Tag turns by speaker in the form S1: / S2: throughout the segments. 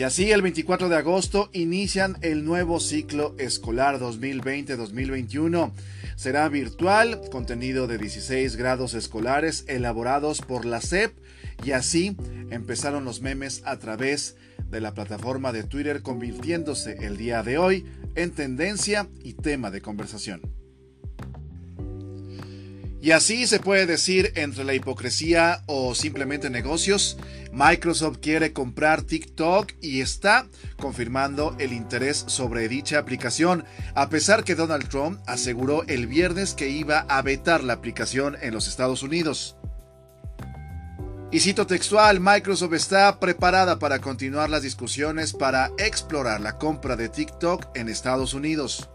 S1: Y así el 24 de agosto inician el nuevo ciclo escolar 2020-2021. Será virtual, contenido de 16 grados escolares elaborados por la SEP y así empezaron los memes a través de la plataforma de Twitter convirtiéndose el día de hoy en tendencia y tema de conversación. Y así se puede decir entre la hipocresía o simplemente negocios, Microsoft quiere comprar TikTok y está confirmando el interés sobre dicha aplicación, a pesar que Donald Trump aseguró el viernes que iba a vetar la aplicación en los Estados Unidos. Y cito textual, Microsoft está preparada para continuar las discusiones para explorar la compra de TikTok en Estados Unidos.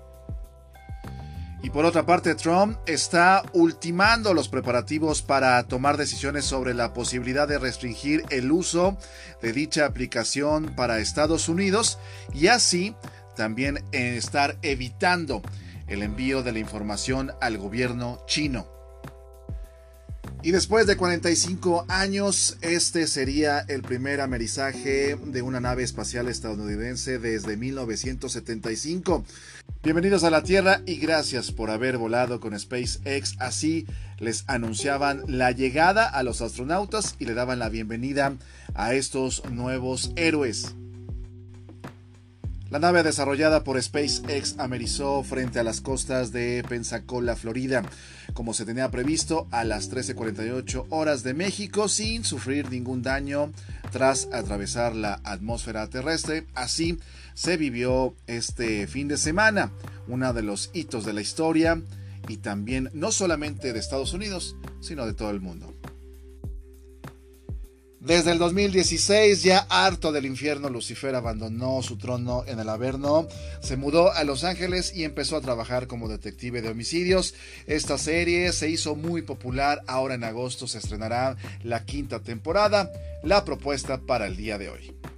S1: Y por otra parte, Trump está ultimando los preparativos para tomar decisiones sobre la posibilidad de restringir el uso de dicha aplicación para Estados Unidos y así también estar evitando el envío de la información al gobierno chino. Y después de 45 años, este sería el primer amerizaje de una nave espacial estadounidense desde 1975. Bienvenidos a la Tierra y gracias por haber volado con SpaceX. Así les anunciaban la llegada a los astronautas y le daban la bienvenida a estos nuevos héroes. La nave desarrollada por SpaceX amerizó frente a las costas de Pensacola, Florida, como se tenía previsto a las 13:48 horas de México sin sufrir ningún daño tras atravesar la atmósfera terrestre. Así se vivió este fin de semana, uno de los hitos de la historia y también no solamente de Estados Unidos, sino de todo el mundo. Desde el 2016, ya harto del infierno, Lucifer abandonó su trono en el Averno, se mudó a Los Ángeles y empezó a trabajar como detective de homicidios. Esta serie se hizo muy popular, ahora en agosto se estrenará la quinta temporada, la propuesta para el día de hoy.